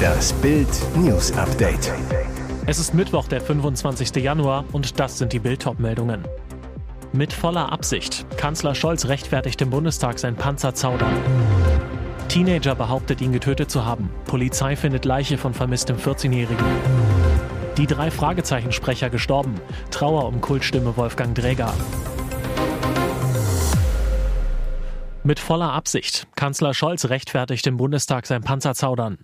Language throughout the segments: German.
Das Bild News Update. Es ist Mittwoch, der 25. Januar und das sind die Bild meldungen Mit voller Absicht. Kanzler Scholz rechtfertigt im Bundestag sein Panzerzaudern. Teenager behauptet, ihn getötet zu haben. Polizei findet Leiche von vermisstem 14-Jährigen. Die drei Fragezeichensprecher gestorben. Trauer um Kultstimme Wolfgang Dräger. Mit voller Absicht. Kanzler Scholz rechtfertigt im Bundestag sein Panzerzaudern.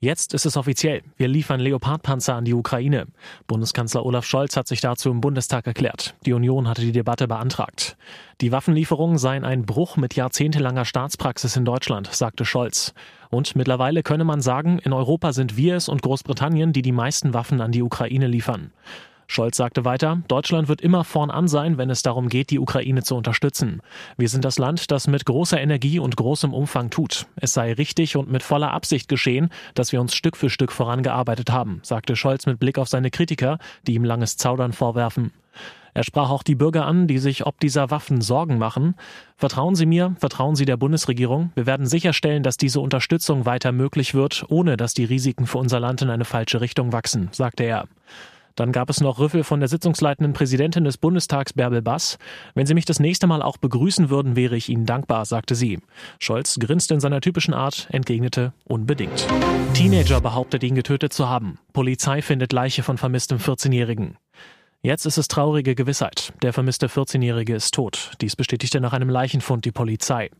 Jetzt ist es offiziell. Wir liefern Leopardpanzer an die Ukraine. Bundeskanzler Olaf Scholz hat sich dazu im Bundestag erklärt. Die Union hatte die Debatte beantragt. Die Waffenlieferungen seien ein Bruch mit jahrzehntelanger Staatspraxis in Deutschland, sagte Scholz. Und mittlerweile könne man sagen, in Europa sind wir es und Großbritannien, die die meisten Waffen an die Ukraine liefern. Scholz sagte weiter, Deutschland wird immer vorn an sein, wenn es darum geht, die Ukraine zu unterstützen. Wir sind das Land, das mit großer Energie und großem Umfang tut. Es sei richtig und mit voller Absicht geschehen, dass wir uns Stück für Stück vorangearbeitet haben, sagte Scholz mit Blick auf seine Kritiker, die ihm langes Zaudern vorwerfen. Er sprach auch die Bürger an, die sich ob dieser Waffen Sorgen machen. Vertrauen Sie mir, vertrauen Sie der Bundesregierung. Wir werden sicherstellen, dass diese Unterstützung weiter möglich wird, ohne dass die Risiken für unser Land in eine falsche Richtung wachsen, sagte er. Dann gab es noch Rüffel von der sitzungsleitenden Präsidentin des Bundestags Bärbel Bass. Wenn Sie mich das nächste Mal auch begrüßen würden, wäre ich Ihnen dankbar, sagte sie. Scholz grinste in seiner typischen Art, entgegnete unbedingt. Teenager behauptet, ihn getötet zu haben. Polizei findet Leiche von vermisstem 14-Jährigen. Jetzt ist es traurige Gewissheit. Der vermisste 14-Jährige ist tot. Dies bestätigte nach einem Leichenfund die Polizei.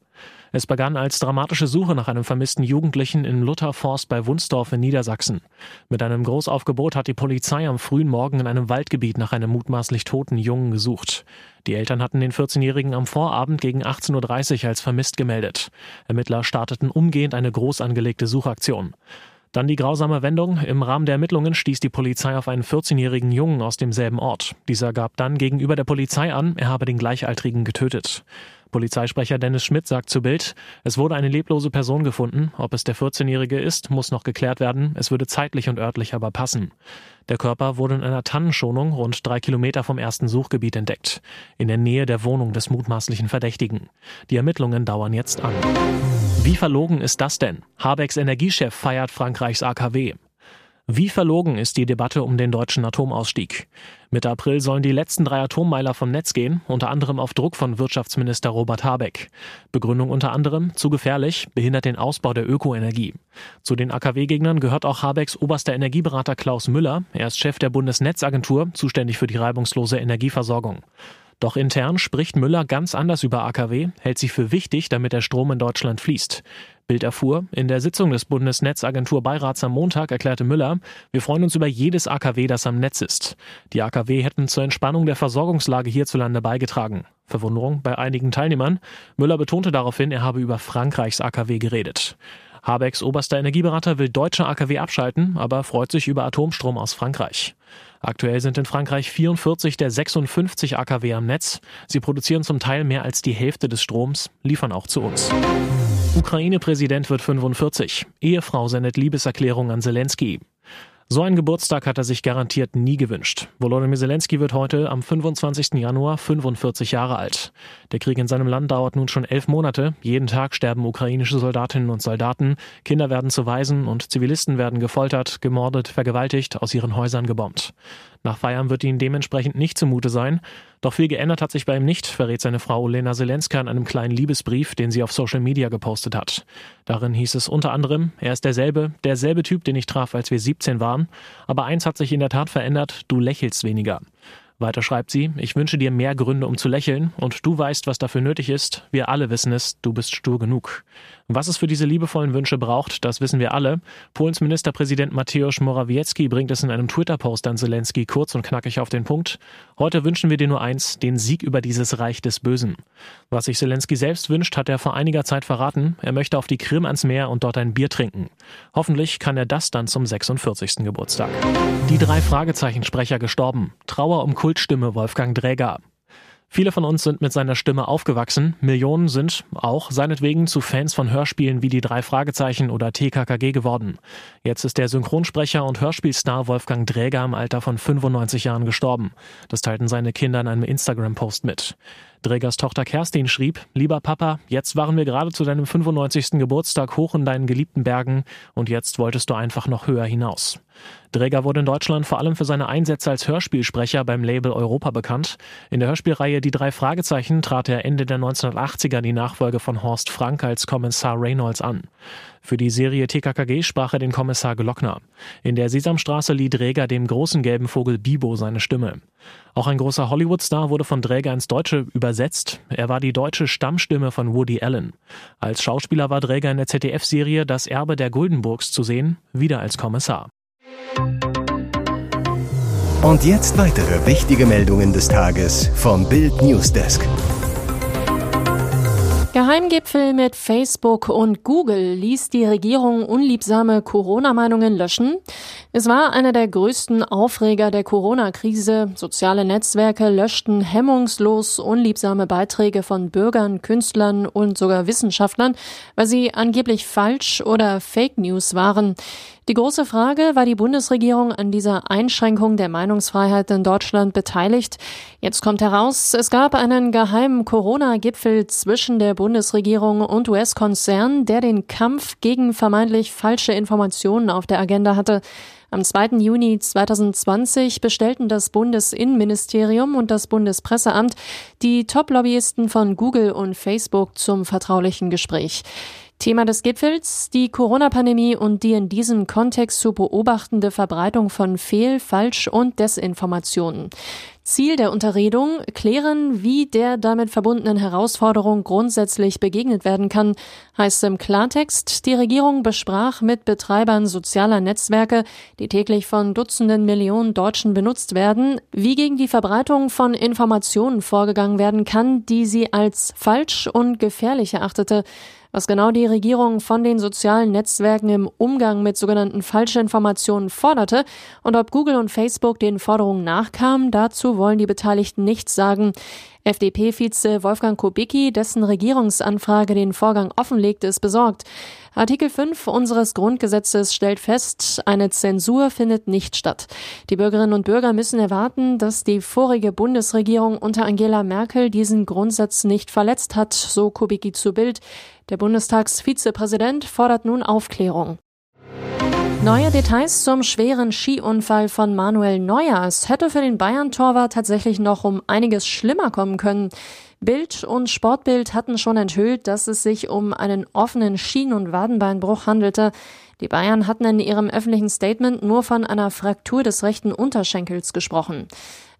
Es begann als dramatische Suche nach einem vermissten Jugendlichen in Lutherforst bei Wunsdorf in Niedersachsen. Mit einem Großaufgebot hat die Polizei am frühen Morgen in einem Waldgebiet nach einem mutmaßlich toten Jungen gesucht. Die Eltern hatten den 14-Jährigen am Vorabend gegen 18.30 Uhr als vermisst gemeldet. Ermittler starteten umgehend eine groß angelegte Suchaktion. Dann die grausame Wendung. Im Rahmen der Ermittlungen stieß die Polizei auf einen 14-jährigen Jungen aus demselben Ort. Dieser gab dann gegenüber der Polizei an, er habe den Gleichaltrigen getötet. Polizeisprecher Dennis Schmidt sagt zu Bild, es wurde eine leblose Person gefunden. Ob es der 14-Jährige ist, muss noch geklärt werden. Es würde zeitlich und örtlich aber passen. Der Körper wurde in einer Tannenschonung rund drei Kilometer vom ersten Suchgebiet entdeckt. In der Nähe der Wohnung des mutmaßlichen Verdächtigen. Die Ermittlungen dauern jetzt an. Wie verlogen ist das denn? Habecks Energiechef feiert Frankreichs AKW. Wie verlogen ist die Debatte um den deutschen Atomausstieg? Mitte April sollen die letzten drei Atommeiler vom Netz gehen, unter anderem auf Druck von Wirtschaftsminister Robert Habeck. Begründung unter anderem, zu gefährlich, behindert den Ausbau der Ökoenergie. Zu den AKW-Gegnern gehört auch Habecks oberster Energieberater Klaus Müller. Er ist Chef der Bundesnetzagentur, zuständig für die reibungslose Energieversorgung. Doch intern spricht Müller ganz anders über AKW, hält sie für wichtig, damit der Strom in Deutschland fließt. Bild erfuhr, in der Sitzung des Bundesnetzagentur-Beirats am Montag erklärte Müller, wir freuen uns über jedes AKW, das am Netz ist. Die AKW hätten zur Entspannung der Versorgungslage hierzulande beigetragen. Verwunderung bei einigen Teilnehmern. Müller betonte daraufhin, er habe über Frankreichs AKW geredet. Habecks oberster Energieberater will deutsche AKW abschalten, aber freut sich über Atomstrom aus Frankreich. Aktuell sind in Frankreich 44 der 56 AKW am Netz. Sie produzieren zum Teil mehr als die Hälfte des Stroms, liefern auch zu uns. Ukraine-Präsident wird 45. Ehefrau sendet Liebeserklärung an Zelensky. So einen Geburtstag hat er sich garantiert nie gewünscht. Volodymyr Zelensky wird heute am 25. Januar 45 Jahre alt. Der Krieg in seinem Land dauert nun schon elf Monate. Jeden Tag sterben ukrainische Soldatinnen und Soldaten. Kinder werden zu Waisen und Zivilisten werden gefoltert, gemordet, vergewaltigt, aus ihren Häusern gebombt. Nach Feiern wird ihnen dementsprechend nicht zumute sein. Doch viel geändert hat sich bei ihm nicht, verrät seine Frau Olena Zelenska in einem kleinen Liebesbrief, den sie auf Social Media gepostet hat. Darin hieß es unter anderem, er ist derselbe, derselbe Typ, den ich traf, als wir 17 waren. Aber eins hat sich in der Tat verändert, du lächelst weniger. Weiter schreibt sie, ich wünsche dir mehr Gründe, um zu lächeln, und du weißt, was dafür nötig ist. Wir alle wissen es, du bist stur genug. Was es für diese liebevollen Wünsche braucht, das wissen wir alle. Polens Ministerpräsident Mateusz Morawiecki bringt es in einem Twitter-Post an Zelensky kurz und knackig auf den Punkt. Heute wünschen wir dir nur eins, den Sieg über dieses Reich des Bösen. Was sich Zelensky selbst wünscht, hat er vor einiger Zeit verraten. Er möchte auf die Krim ans Meer und dort ein Bier trinken. Hoffentlich kann er das dann zum 46. Geburtstag. Die drei Fragezeichensprecher gestorben. Trauer um Kultstimme Wolfgang Dräger. Viele von uns sind mit seiner Stimme aufgewachsen. Millionen sind auch seinetwegen zu Fans von Hörspielen wie die drei Fragezeichen oder TKKG geworden. Jetzt ist der Synchronsprecher und Hörspielstar Wolfgang Dräger im Alter von 95 Jahren gestorben. Das teilten seine Kinder in einem Instagram-Post mit. Drägers Tochter Kerstin schrieb, lieber Papa, jetzt waren wir gerade zu deinem 95. Geburtstag hoch in deinen geliebten Bergen und jetzt wolltest du einfach noch höher hinaus. Dräger wurde in Deutschland vor allem für seine Einsätze als Hörspielsprecher beim Label Europa bekannt. In der Hörspielreihe Die drei Fragezeichen trat er Ende der 1980er die Nachfolge von Horst Frank als Kommissar Reynolds an. Für die Serie TKKG sprach er den Kommissar Glockner. In der Sesamstraße lieh Dräger dem großen gelben Vogel Bibo seine Stimme. Auch ein großer Hollywood-Star wurde von Dräger ins Deutsche übersetzt. Er war die deutsche Stammstimme von Woody Allen. Als Schauspieler war Dräger in der ZDF-Serie Das Erbe der Guldenburgs zu sehen, wieder als Kommissar. Und jetzt weitere wichtige Meldungen des Tages vom Bild Newsdesk. Geheimgipfel mit Facebook und Google ließ die Regierung unliebsame Corona-Meinungen löschen. Es war einer der größten Aufreger der Corona-Krise. Soziale Netzwerke löschten hemmungslos unliebsame Beiträge von Bürgern, Künstlern und sogar Wissenschaftlern, weil sie angeblich falsch oder Fake News waren. Die große Frage, war die Bundesregierung an dieser Einschränkung der Meinungsfreiheit in Deutschland beteiligt? Jetzt kommt heraus, es gab einen geheimen Corona-Gipfel zwischen der Bundesregierung und US-Konzern, der den Kampf gegen vermeintlich falsche Informationen auf der Agenda hatte. Am 2. Juni 2020 bestellten das Bundesinnenministerium und das Bundespresseamt die Top-Lobbyisten von Google und Facebook zum vertraulichen Gespräch. Thema des Gipfels die Corona-Pandemie und die in diesem Kontext zu beobachtende Verbreitung von Fehl-, Falsch- und Desinformationen. Ziel der Unterredung, klären, wie der damit verbundenen Herausforderung grundsätzlich begegnet werden kann, heißt im Klartext, die Regierung besprach mit Betreibern sozialer Netzwerke, die täglich von Dutzenden Millionen Deutschen benutzt werden, wie gegen die Verbreitung von Informationen vorgegangen werden kann, die sie als falsch und gefährlich erachtete. Was genau die Regierung von den sozialen Netzwerken im Umgang mit sogenannten Falschinformationen forderte und ob Google und Facebook den Forderungen nachkamen, dazu wollen die Beteiligten nichts sagen. FDP-Vize Wolfgang Kubicki, dessen Regierungsanfrage den Vorgang offenlegt, ist besorgt. Artikel 5 unseres Grundgesetzes stellt fest, eine Zensur findet nicht statt. Die Bürgerinnen und Bürger müssen erwarten, dass die vorige Bundesregierung unter Angela Merkel diesen Grundsatz nicht verletzt hat, so Kubicki zu Bild. Der Bundestagsvizepräsident fordert nun Aufklärung. Neue Details zum schweren Skiunfall von Manuel Neuer. Es hätte für den Bayern-Torwart tatsächlich noch um einiges schlimmer kommen können. Bild und Sportbild hatten schon enthüllt, dass es sich um einen offenen Schien- und Wadenbeinbruch handelte. Die Bayern hatten in ihrem öffentlichen Statement nur von einer Fraktur des rechten Unterschenkels gesprochen.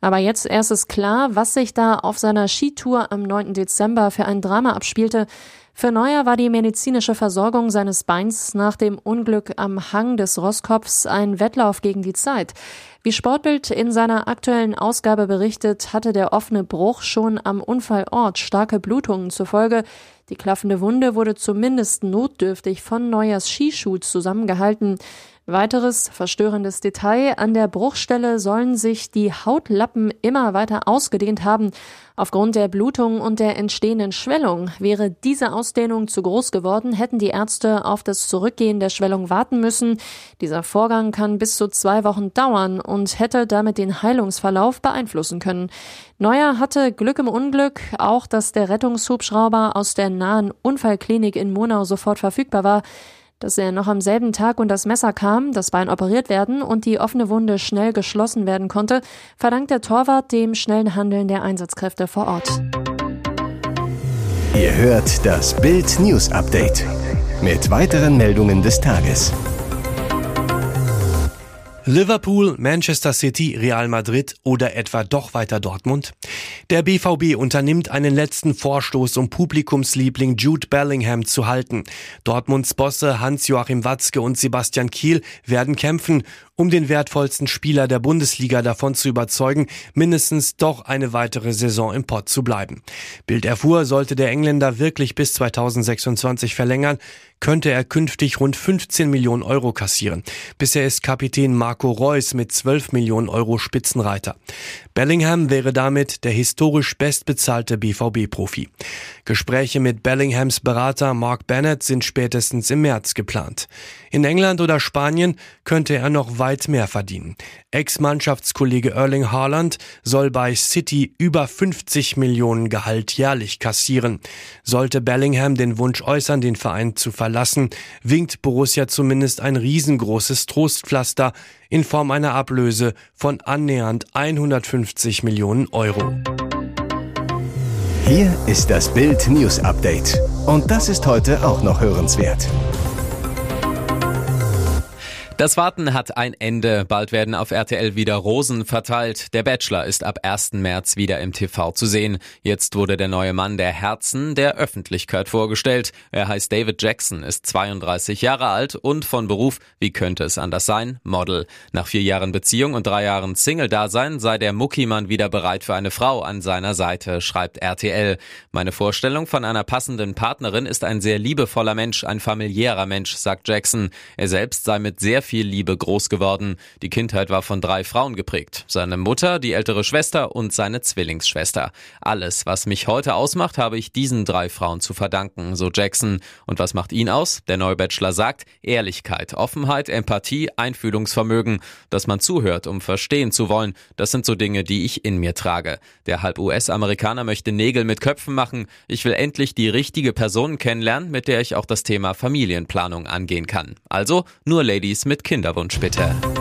Aber jetzt erst ist klar, was sich da auf seiner Skitour am 9. Dezember für ein Drama abspielte. Für Neuer war die medizinische Versorgung seines Beins nach dem Unglück am Hang des Rosskopfs ein Wettlauf gegen die Zeit. Wie Sportbild in seiner aktuellen Ausgabe berichtet, hatte der offene Bruch schon am Unfallort starke Blutungen zur Folge. Die klaffende Wunde wurde zumindest notdürftig von Neuers Skischuh zusammengehalten. Weiteres verstörendes Detail, an der Bruchstelle sollen sich die Hautlappen immer weiter ausgedehnt haben. Aufgrund der Blutung und der entstehenden Schwellung wäre diese Ausdehnung zu groß geworden, hätten die Ärzte auf das Zurückgehen der Schwellung warten müssen. Dieser Vorgang kann bis zu zwei Wochen dauern und hätte damit den Heilungsverlauf beeinflussen können. Neuer hatte Glück im Unglück, auch dass der Rettungshubschrauber aus der nahen Unfallklinik in Monau sofort verfügbar war dass er noch am selben Tag und das Messer kam, das Bein operiert werden und die offene Wunde schnell geschlossen werden konnte, verdankt der Torwart dem schnellen Handeln der Einsatzkräfte vor Ort. Ihr hört das Bild News Update mit weiteren Meldungen des Tages. Liverpool, Manchester City, Real Madrid oder etwa doch weiter Dortmund? Der BVB unternimmt einen letzten Vorstoß, um Publikumsliebling Jude Bellingham zu halten. Dortmunds Bosse Hans-Joachim Watzke und Sebastian Kiel werden kämpfen, um den wertvollsten Spieler der Bundesliga davon zu überzeugen, mindestens doch eine weitere Saison im Pott zu bleiben. Bild erfuhr, sollte der Engländer wirklich bis 2026 verlängern, könnte er künftig rund 15 Millionen Euro kassieren. Bisher ist Kapitän Marco Reus mit 12 Millionen Euro Spitzenreiter. Bellingham wäre damit der historisch bestbezahlte BVB-Profi. Gespräche mit Bellinghams Berater Mark Bennett sind spätestens im März geplant. In England oder Spanien könnte er noch weit mehr verdienen. Ex-Mannschaftskollege Erling Haaland soll bei City über 50 Millionen Gehalt jährlich kassieren. Sollte Bellingham den Wunsch äußern, den Verein zu verlassen, winkt Borussia zumindest ein riesengroßes Trostpflaster in Form einer Ablöse von annähernd 150 Millionen Euro. Hier ist das Bild News Update. Und das ist heute auch noch hörenswert. Das Warten hat ein Ende. Bald werden auf RTL wieder Rosen verteilt. Der Bachelor ist ab 1. März wieder im TV zu sehen. Jetzt wurde der neue Mann der Herzen der Öffentlichkeit vorgestellt. Er heißt David Jackson, ist 32 Jahre alt und von Beruf, wie könnte es anders sein, Model. Nach vier Jahren Beziehung und drei Jahren Single-Dasein sei der Muckimann wieder bereit für eine Frau an seiner Seite, schreibt RTL. Meine Vorstellung von einer passenden Partnerin ist ein sehr liebevoller Mensch, ein familiärer Mensch, sagt Jackson. Er selbst sei mit sehr viel Liebe groß geworden. Die Kindheit war von drei Frauen geprägt. Seine Mutter, die ältere Schwester und seine Zwillingsschwester. Alles, was mich heute ausmacht, habe ich diesen drei Frauen zu verdanken, so Jackson. Und was macht ihn aus? Der neue Bachelor sagt, Ehrlichkeit, Offenheit, Empathie, Einfühlungsvermögen, dass man zuhört, um verstehen zu wollen. Das sind so Dinge, die ich in mir trage. Der halb US-Amerikaner möchte Nägel mit Köpfen machen. Ich will endlich die richtige Person kennenlernen, mit der ich auch das Thema Familienplanung angehen kann. Also nur Ladies mit mit Kinderwunsch bitte.